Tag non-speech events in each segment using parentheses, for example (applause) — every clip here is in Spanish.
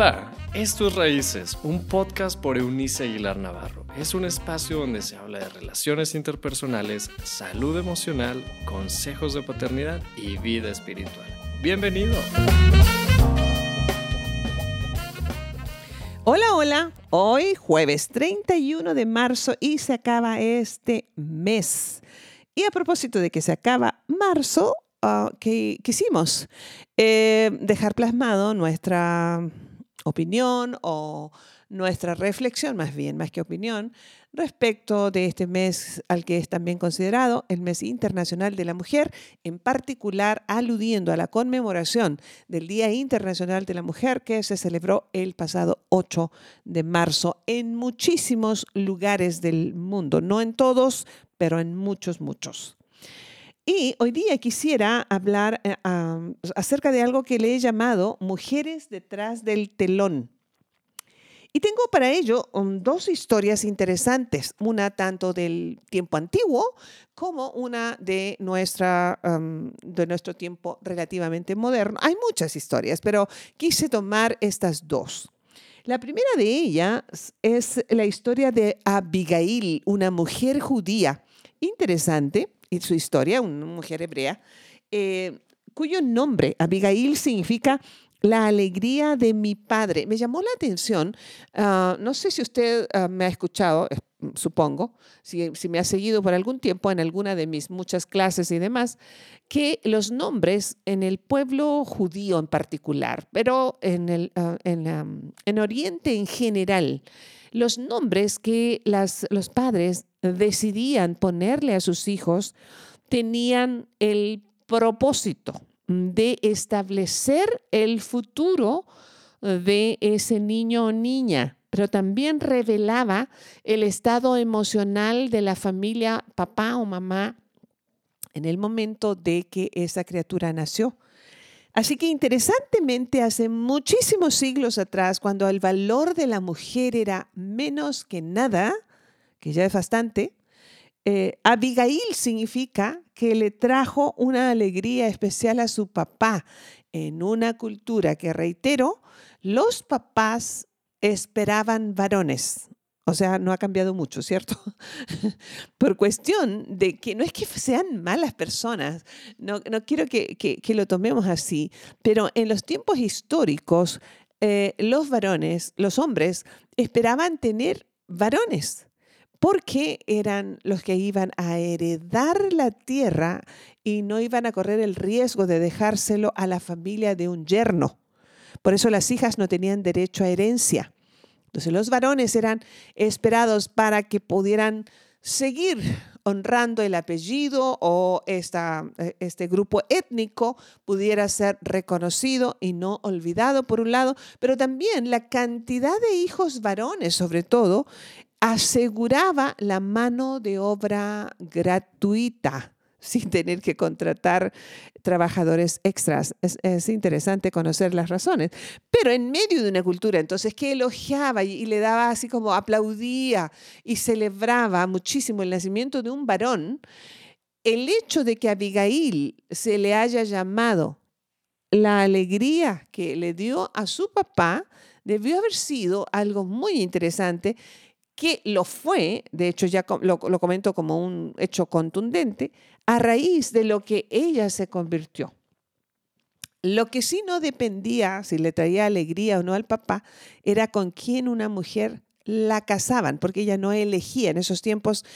Hola, esto es Raíces, un podcast por Eunice Aguilar Navarro. Es un espacio donde se habla de relaciones interpersonales, salud emocional, consejos de paternidad y vida espiritual. Bienvenido. Hola, hola. Hoy jueves 31 de marzo y se acaba este mes. Y a propósito de que se acaba marzo, que quisimos eh, dejar plasmado nuestra opinión o nuestra reflexión, más bien, más que opinión, respecto de este mes al que es también considerado el mes internacional de la mujer, en particular aludiendo a la conmemoración del Día Internacional de la Mujer que se celebró el pasado 8 de marzo en muchísimos lugares del mundo, no en todos, pero en muchos, muchos. Y hoy día quisiera hablar eh, acerca de algo que le he llamado mujeres detrás del telón. Y tengo para ello um, dos historias interesantes, una tanto del tiempo antiguo como una de, nuestra, de nuestro tiempo relativamente moderno. Hay muchas historias, pero quise tomar estas dos. La primera de ellas es la historia de Abigail, una mujer judía interesante y su historia, una mujer hebrea, eh, cuyo nombre, Abigail, significa la alegría de mi padre. Me llamó la atención, ah, no sé si usted ah, me ha escuchado, supongo, si, me ha seguido por algún tiempo en alguna de mis muchas clases y demás, que los nombres en el pueblo judío en particular, pero en, el, ah, en, en Oriente en general, los nombres que las, los padres decidían ponerle a sus hijos tenían el propósito de establecer el futuro de ese niño o niña, pero también revelaba el estado emocional de la familia, papá o mamá, en el momento de que esa criatura nació. Así que interesantemente, hace muchísimos siglos atrás, cuando el valor de la mujer era menos que nada, que ya es bastante, eh, Abigail significa que le trajo una alegría especial a su papá en una cultura que, reitero, los papás esperaban varones. O sea, no ha cambiado mucho, ¿cierto? (laughs) Por cuestión de que no es que sean malas personas, no, quiero que, lo tomemos así, pero en los tiempos históricos, eh, los varones, los hombres, esperaban tener varones porque eran los que iban a heredar la tierra y no iban a correr el riesgo de dejárselo a la familia de un yerno. Por eso las hijas no tenían derecho a herencia. Entonces los varones eran esperados para que pudieran seguir honrando el apellido o eh, este grupo étnico pudiera ser reconocido y no olvidado por un lado, pero también la cantidad de hijos varones, sobre todo, aseguraba la mano de obra gratuita (laughs) sin tener que contratar trabajadores extras. Es, interesante conocer las razones. Pero en medio de una cultura, entonces, que elogiaba y, le daba así como aplaudía y celebraba muchísimo el nacimiento de un varón, el hecho de que Abigail se le haya llamado la alegría que le dio a su papá debió haber sido algo muy interesante que lo fue, de hecho ya lo, lo comento como un hecho contundente, a raíz de lo que ella se convirtió. Lo que sí no dependía si le traía alegría o no al papá era con quién una mujer la casaban, porque ella no elegía en esos tiempos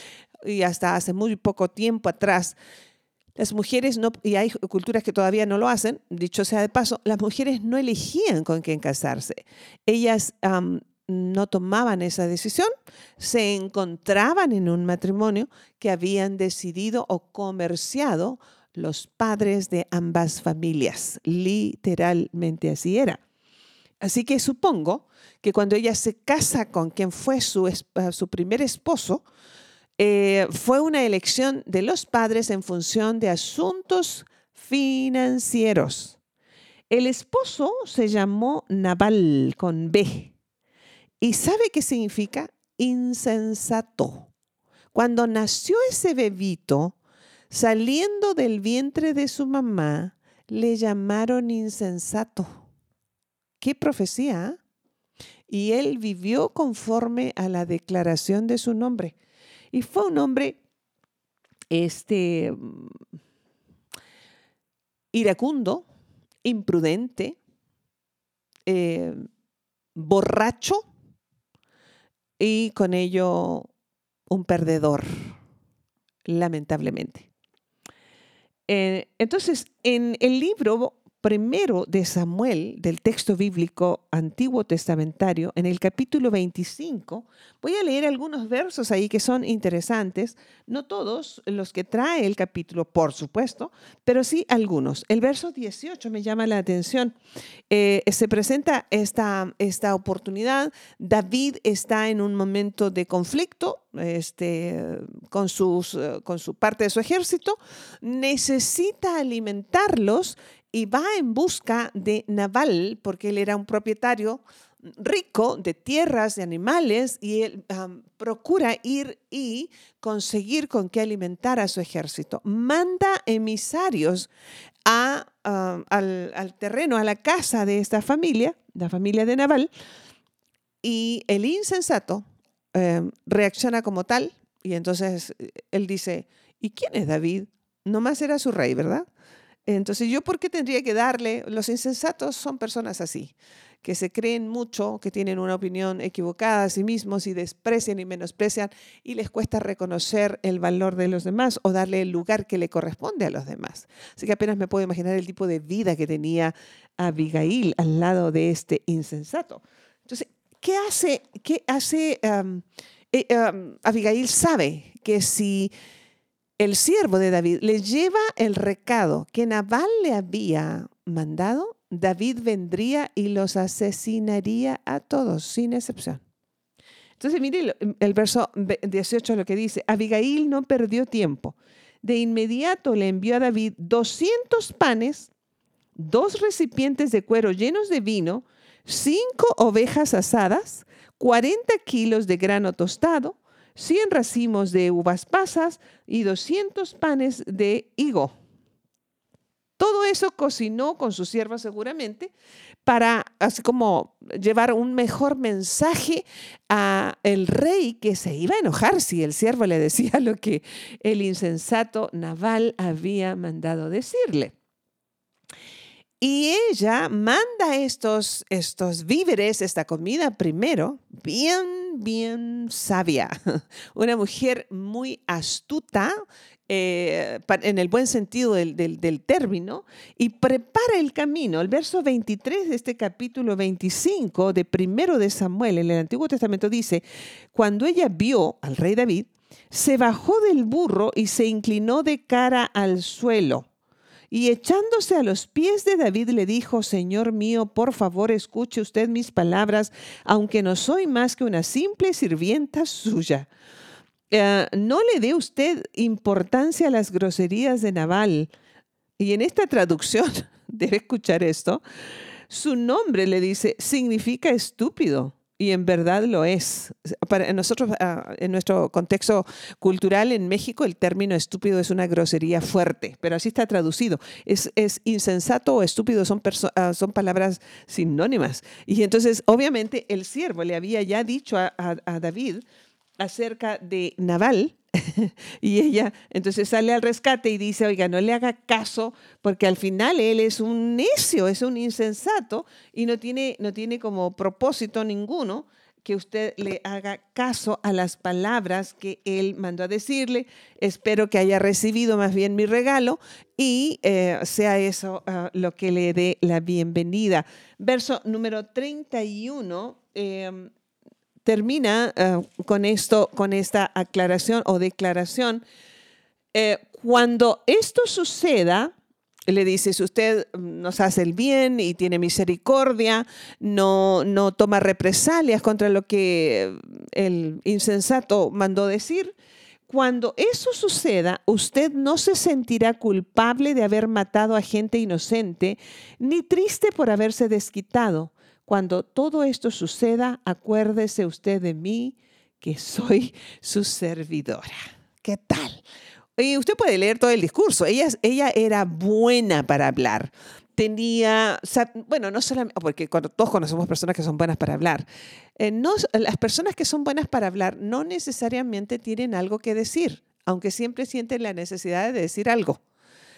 y hasta hace muy poco tiempo atrás. Las mujeres no, y hay culturas que todavía no lo hacen, dicho sea de paso, las mujeres no elegían con quién casarse. Ellas no tomaban esa decisión, se encontraban en un matrimonio que habían decidido o comerciado los padres de ambas familias. Literalmente así era. Así que supongo que cuando ella se casa con quien fue su, ah, su primer esposo, eh, fue una elección de los padres en función de asuntos financieros. El esposo se llamó Naval con B ¿Y sabe qué significa? Insensato. Cuando nació ese bebito, saliendo del vientre de su mamá, le llamaron insensato. ¿Qué profecía? y él vivió conforme a la declaración de su nombre. Y fue un hombre este, mm, iracundo, imprudente, eh, borracho y con ello un perdedor, lamentablemente. Eh, entonces, en el libro primero de Samuel, del texto bíblico antiguo testamentario, en el capítulo 25, voy a leer algunos versos ahí que son interesantes, no todos los que trae el capítulo, por supuesto, pero sí algunos. El verso 18 me llama la atención. Eh, se presenta esta, esta oportunidad. David está en un momento de conflicto este, con, sus, con su parte de su ejército, necesita alimentarlos y va en busca de Naval, porque él era un propietario rico de tierras, de animales, y él procura ir y conseguir con qué alimentar a su ejército. Manda emisarios a, al, terreno, a la casa de esta familia, la familia de Naval, y el insensato em, reacciona como tal, y entonces eh, él dice, ¿y quién es David? Nomás era su rey, ¿verdad? Entonces, ¿yo por qué tendría que darle? Los insensatos son personas así, que se creen mucho, que tienen una opinión equivocada a sí mismos y desprecian y menosprecian y les cuesta reconocer el valor de los demás o darle el lugar que le corresponde a los demás. Así que apenas me puedo imaginar el tipo de vida que tenía Abigail al lado de este insensato. Entonces, ¿qué hace? ¿Qué hace? Eh, Abigail sabe que si el siervo de David le lleva el recado que Nabal le había mandado, David vendría y los asesinaría a todos, sin excepción. Entonces, mire el verso 18 lo que dice, Abigail no perdió tiempo. De inmediato le envió a David 200 panes, dos recipientes de cuero llenos de vino, cinco ovejas asadas, 40 kilos de grano tostado, 100 racimos de uvas pasas y 200 panes de higo. Todo eso cocinó con su sierva seguramente para así como llevar un mejor mensaje a el rey que se iba a enojar si el siervo le decía lo que el insensato Naval había mandado decirle. Y ella manda estos, estos víveres, esta comida primero, bien, bien sabia. (laughs) Una mujer muy astuta, eh, en el buen sentido del, del, término, y prepara el camino. El verso 23 de este capítulo 25 de primero de Samuel en el Antiguo Testamento dice, cuando ella vio al rey David, se bajó del burro y se inclinó de cara al suelo y echándose a los pies de David le dijo, Señor mío, por favor escuche usted mis palabras, aunque no soy más que una simple sirvienta suya. Eh, no le dé usted importancia a las groserías de Naval. Y en esta traducción, (laughs) debe escuchar esto, su nombre le dice, significa estúpido. Y en verdad lo es. Para nosotros, ah, en nuestro contexto cultural en México, el término estúpido es una grosería fuerte, pero así está traducido. Es, insensato o estúpido, son, ah, son palabras sinónimas. Y entonces, obviamente, el siervo le había ya dicho a, a David acerca de Naval, (laughs) y ella entonces sale al rescate y dice, oiga, no le haga caso porque al final él es un necio, es un insensato y no tiene, no tiene como propósito ninguno que usted le haga caso a las palabras que él mandó a decirle. Espero que haya recibido más bien mi regalo y eh, sea eso ah, lo que le dé la bienvenida. Verso número 31 termina eh, con esto, con esta aclaración o declaración. Eh, cuando esto suceda, le dice, si usted nos hace el bien y tiene misericordia, no, no toma represalias contra lo que el insensato mandó decir, cuando eso suceda, usted no se sentirá culpable de haber matado a gente inocente, ni triste por haberse desquitado cuando todo esto suceda, acuérdese usted de mí, que soy (laughs) su servidora. ¿Qué tal? Y usted puede leer todo el discurso. Ella, era buena para hablar. tenía, bueno, no solamente, porque todos conocemos personas que son buenas para hablar. Eh, no, las personas que son buenas para hablar no necesariamente tienen algo que decir, aunque siempre sienten la necesidad de decir algo.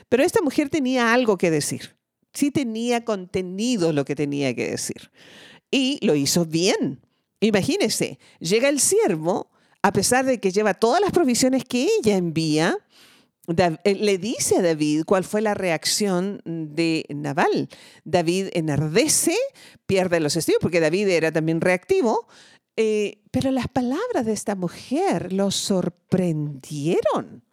Pero esta mujer tenía algo que decir. Sí tenía contenido lo que tenía que decir. Y lo hizo bien. Imagínese, llega el siervo, a pesar de que lleva todas las provisiones que ella envía, eh, le dice a David cuál fue la reacción de Naval. David enardece, pierde los estribos, porque David era también reactivo, eh, pero las palabras de esta mujer lo sorprendieron.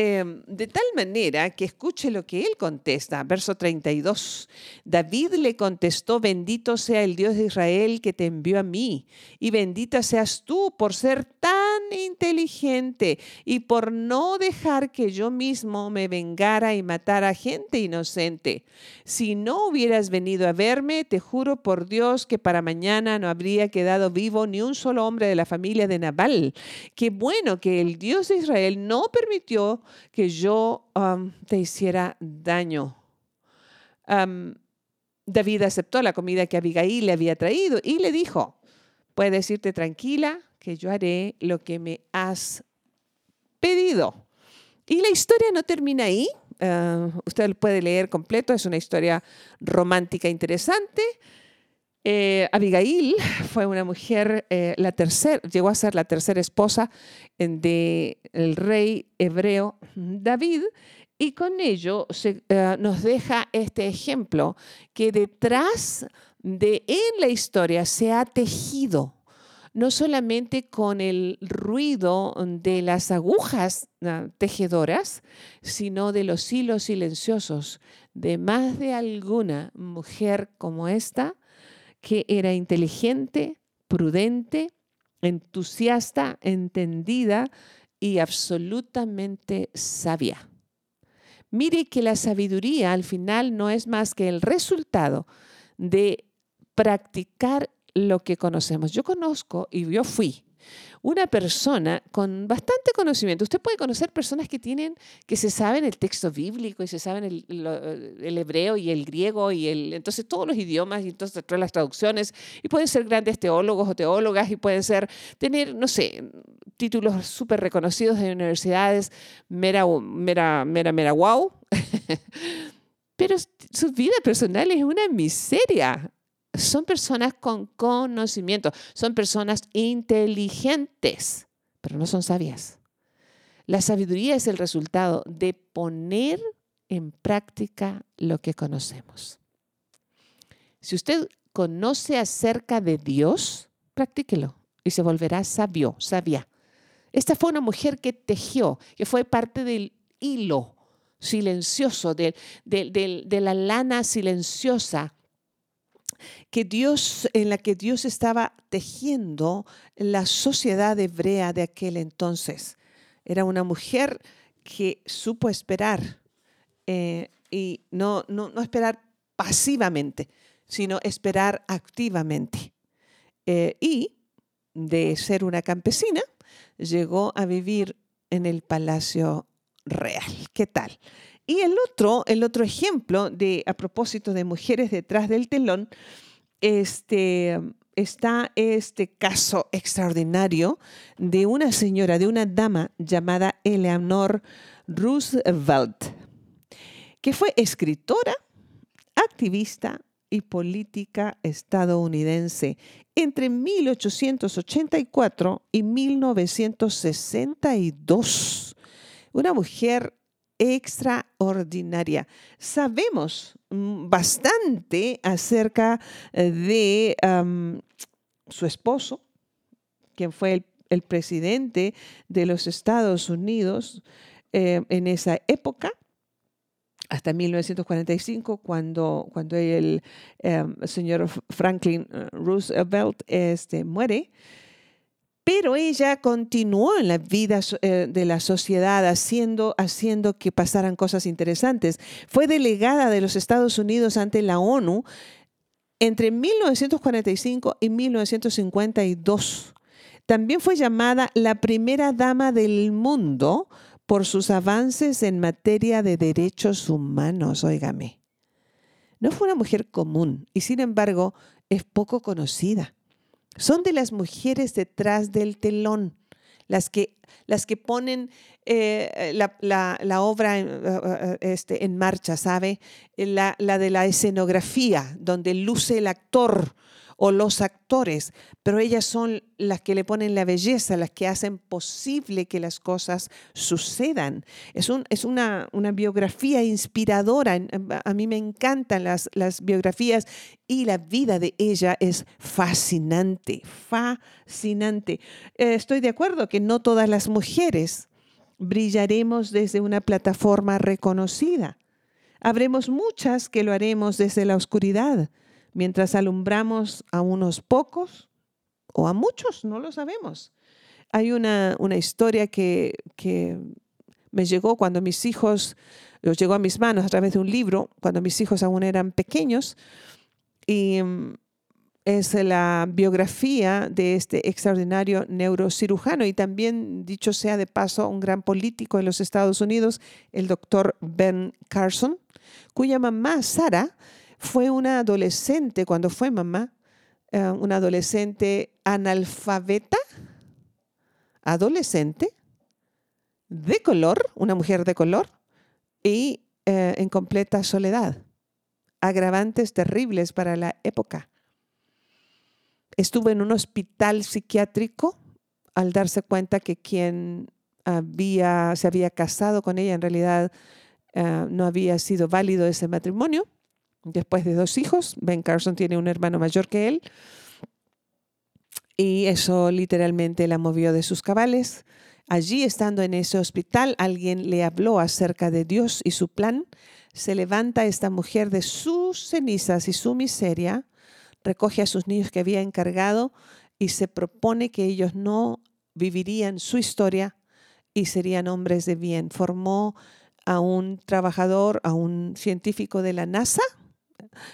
Em, de tal manera que escuche lo que él contesta, verso 32. David le contestó, bendito sea el Dios de Israel que te envió a mí, y bendita seas tú por ser tan inteligente y por no dejar que yo mismo me vengara y matara a gente inocente. Si no hubieras venido a verme, te juro por Dios que para mañana no habría quedado vivo ni un solo hombre de la familia de Nabal. Qué bueno que el Dios de Israel no permitió que yo te hiciera daño. David aceptó la comida que Abigail le había traído y le dijo, puedes irte tranquila, yo haré lo que me has pedido. Y la historia no termina ahí. Uh, usted puede leer completo, es una historia romántica interesante. Eh, Abigail (laughs) fue una mujer, eh, la tercera, llegó a ser la tercera esposa del rey hebreo David, y con ello se, eh, nos deja este ejemplo que detrás de en la historia se ha tejido no solamente con el ruido de las agujas ah, tejedoras, sino de los hilos silenciosos de más de alguna mujer como esta que era inteligente, prudente, entusiasta, entendida y absolutamente sabia. Mire que la sabiduría al final no es más que el resultado de practicar lo que conocemos. Yo conozco y yo fui una persona con bastante conocimiento. Usted puede conocer personas que tienen, que se saben el texto bíblico y se saben el, hebreo y el griego y el, entonces todos los idiomas y entonces todas las traducciones y pueden ser grandes teólogos o teólogas y pueden ser, tener, no sé, títulos súper reconocidos de universidades, mera, mera, mera, mera wow. (laughs) Pero su vida personal es una miseria son personas con conocimiento, son personas inteligentes, pero no son sabias. La sabiduría es el resultado de poner en práctica lo que conocemos. Si usted conoce acerca de Dios, practíquelo y se volverá sabio, sabia. Esta fue una mujer que tejió, que fue parte del hilo silencioso, de, de la lana silenciosa que Dios, en la que Dios estaba tejiendo la sociedad hebrea de aquel entonces. Era una mujer que supo esperar eh, y no, no, esperar pasivamente, sino esperar activamente. Eh, y de ser una campesina, llegó a vivir en el palacio real. ¿Qué tal? Y el otro, el otro ejemplo de, a propósito de mujeres detrás del telón, este, está este caso extraordinario de una señora, de una dama llamada Eleanor Roosevelt, que fue escritora, activista y política estadounidense entre 1884 y 1962. Una mujer extraordinaria. Sabemos mm, bastante acerca eh, de su esposo, quien fue el, presidente de los Estados Unidos eh, en esa época, hasta 1945, cuando, cuando el, em, señor Franklin eh, Roosevelt este, muere pero ella continuó en la vida eh, de la sociedad haciendo, haciendo que pasaran cosas interesantes. Fue delegada de los Estados Unidos ante la ONU entre 1945 y 1952. También fue llamada la primera dama del mundo por sus avances en materia de derechos humanos, óigame. No fue una mujer común y sin embargo es poco conocida. Son de las mujeres detrás del telón, las que, las que ponen eh, la, obra en, eh, eh, este, en marcha, ¿sabe? La, la de la escenografía, donde luce el actor o los actores, pero ellas son las que le ponen la belleza, las que hacen posible que las cosas sucedan. Es, un, es una, biografía inspiradora. A mí me encantan las, las biografías y la vida de ella es fascinante, fascinante. Eh, estoy de acuerdo que no todas las mujeres brillaremos desde una plataforma reconocida. Habremos muchas que lo haremos desde la oscuridad mientras alumbramos a unos pocos o a muchos, no lo sabemos. Hay una, historia que, me llegó cuando mis hijos, los llegó a mis manos a través de un libro, cuando mis hijos aún eran pequeños, y mm, es la biografía de este extraordinario neurocirujano y también, dicho sea de paso, un gran político en los Estados Unidos, el doctor Ben Carson, cuya mamá, Sara, fue una adolescente cuando fue mamá, eh, una adolescente analfabeta, adolescente, de color, una mujer de color, y eh, en completa soledad. Agravantes terribles para la época. Estuvo en un hospital psiquiátrico al darse cuenta que quien había, se había casado con ella en realidad eh, no había sido válido ese matrimonio después de dos hijos. Ben Carson tiene un hermano mayor que él. Y eso literalmente la movió de sus cabales. Allí, estando en ese hospital, alguien le habló acerca de Dios y su plan. Se levanta esta mujer de sus cenizas y su miseria, recoge a sus niños que había encargado y se propone que ellos no vivirían su historia y serían hombres de bien. Formó a un trabajador, a un científico de la NASA,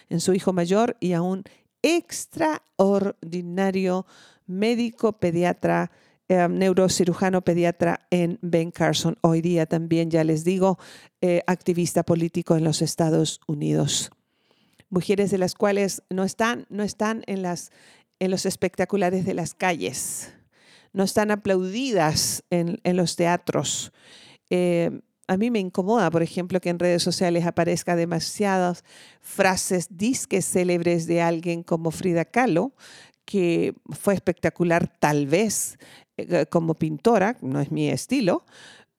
en su hijo mayor y a un extraordinario médico pediatra, eh, neurocirujano pediatra en Ben Carson. Hoy día también, ya les digo, eh, activista político en los Estados Unidos. Mujeres de las cuales no están, no están en, las, en los espectaculares de las calles, no están aplaudidas en, los teatros. Eh, a mí me incomoda, por ejemplo, que en redes sociales aparezca demasiadas frases disques célebres de alguien como Frida Kahlo, que fue espectacular tal vez eh, como pintora, no es mi estilo,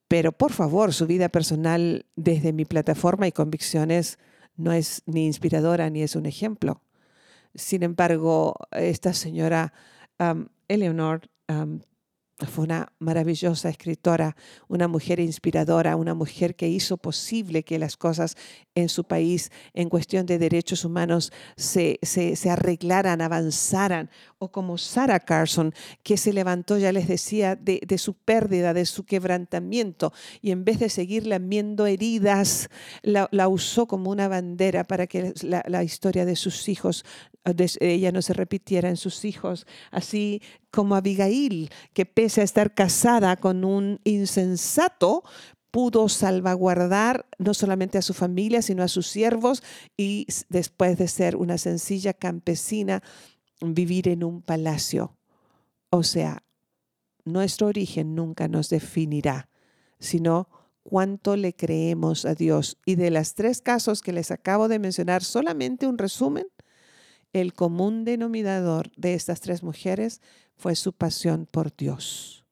pero por favor, su vida personal desde mi plataforma y convicciones no es ni inspiradora ni es un ejemplo. Sin embargo, esta señora Eleanor fue una maravillosa escritora, una mujer inspiradora, una mujer que hizo posible que las cosas en su país en cuestión de derechos humanos se, se, arreglaran, avanzaran. O como Sarah Carson, que se levantó, ya les decía, de, su pérdida, de su quebrantamiento, y en vez de seguir lamiendo heridas, la, usó como una bandera para que la, la historia de sus hijos ella no se repitiera en sus hijos, así como Abigail, que pese a estar casada con un insensato, pudo salvaguardar no solamente a su familia, sino a sus siervos y después de ser una sencilla campesina, vivir en un palacio. O sea, nuestro origen nunca nos definirá, sino cuánto le creemos a Dios. Y de las tres casos que les acabo de mencionar, solamente un resumen, el común denominador de estas tres mujeres fue su pasión por Dios.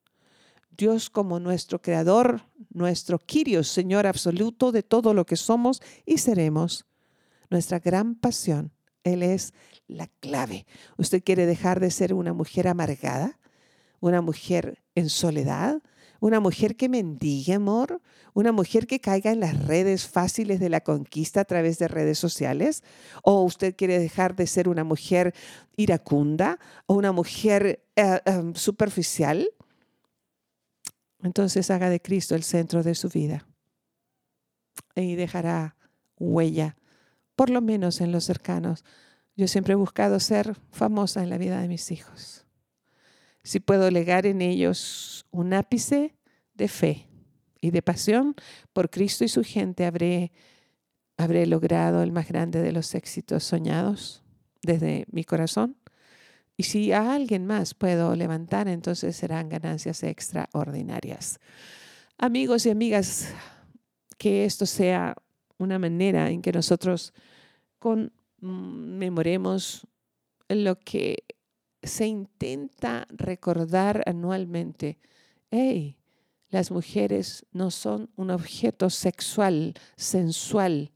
Dios como nuestro creador, nuestro Kyrios, Señor absoluto de todo lo que somos y seremos. Nuestra gran pasión, Él es la clave. ¿Usted quiere dejar de ser una mujer amargada? ¿Una mujer en soledad? Una mujer que mendigue amor, una mujer que caiga en las redes fáciles de la conquista a través de redes sociales, o usted quiere dejar de ser una mujer iracunda o una mujer eh, em, superficial, entonces haga de Cristo el centro de su vida y dejará huella, por lo menos en los cercanos. Yo siempre he buscado ser famosa en la vida de mis hijos si puedo legar en ellos un ápice de fe y de pasión por Cristo y su gente, habré habré logrado el más grande de los éxitos soñados desde mi corazón. Y si a alguien más puedo levantar, entonces serán ganancias extraordinarias. Amigos y amigas, que esto sea una manera en que nosotros conmemoremos lo que se intenta recordar anualmente. Hey, las mujeres no son un objeto sexual, sensual.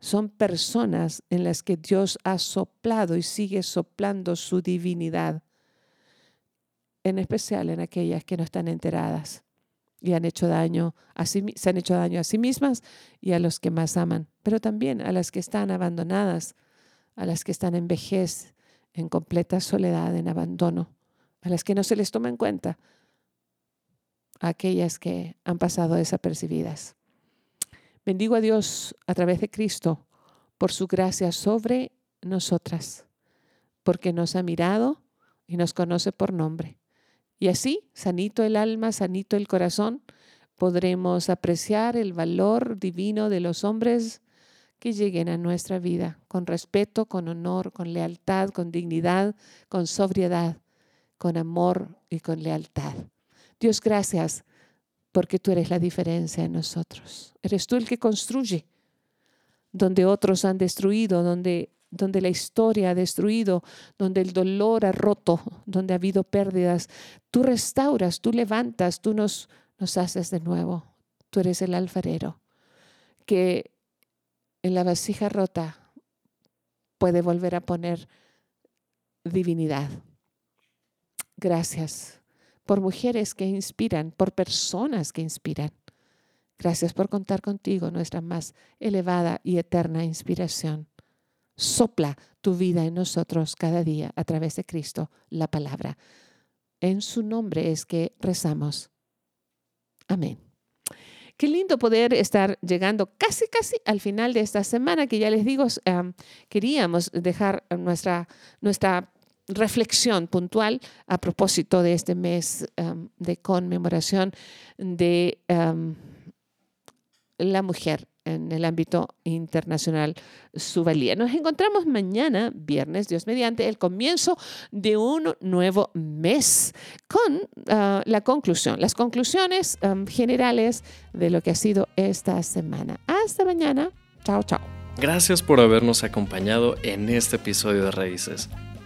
Son personas en las que Dios ha soplado y sigue soplando su divinidad, en especial en aquellas que no están enteradas y han hecho daño a sí, se han hecho daño a sí mismas y a los que más aman, pero también a las que están abandonadas, a las que están en vejez, en completa soledad, en abandono, a las que no se les toma en cuenta, aquellas que han pasado desapercibidas. Bendigo a Dios a través de Cristo por su gracia sobre nosotras, porque nos ha mirado y nos conoce por nombre. Y así, sanito el alma, sanito el corazón, podremos apreciar el valor divino de los hombres que lleguen a nuestra vida con respeto, con honor, con lealtad, con dignidad, con sobriedad, con amor y con lealtad. Dios, gracias porque tú eres la diferencia en nosotros. Eres tú el que construye donde otros han destruido, donde donde la historia ha destruido, donde el dolor ha roto, donde ha habido pérdidas. Tú restauras, tú levantas, tú nos, nos haces de nuevo. Tú eres el alfarero que en la vasija rota puede volver a poner divinidad. Gracias por mujeres que inspiran, por personas que inspiran. Gracias por contar contigo, nuestra más elevada y eterna inspiración. Sopla tu vida en nosotros cada día a través de Cristo, la palabra. En su nombre es que rezamos. Amén. Qué lindo poder estar llegando casi, casi al final de esta semana, que ya les digo, queríamos dejar nuestra, nuestra reflexión puntual a propósito de este mes de conmemoración de la mujer en el ámbito internacional su valía. Nos encontramos mañana, viernes, Dios mediante, el comienzo de un nuevo mes con ah, la conclusión, las conclusiones generales de lo que ha sido esta semana. Hasta mañana. Chao, chao. Gracias por habernos acompañado en este episodio de Raíces.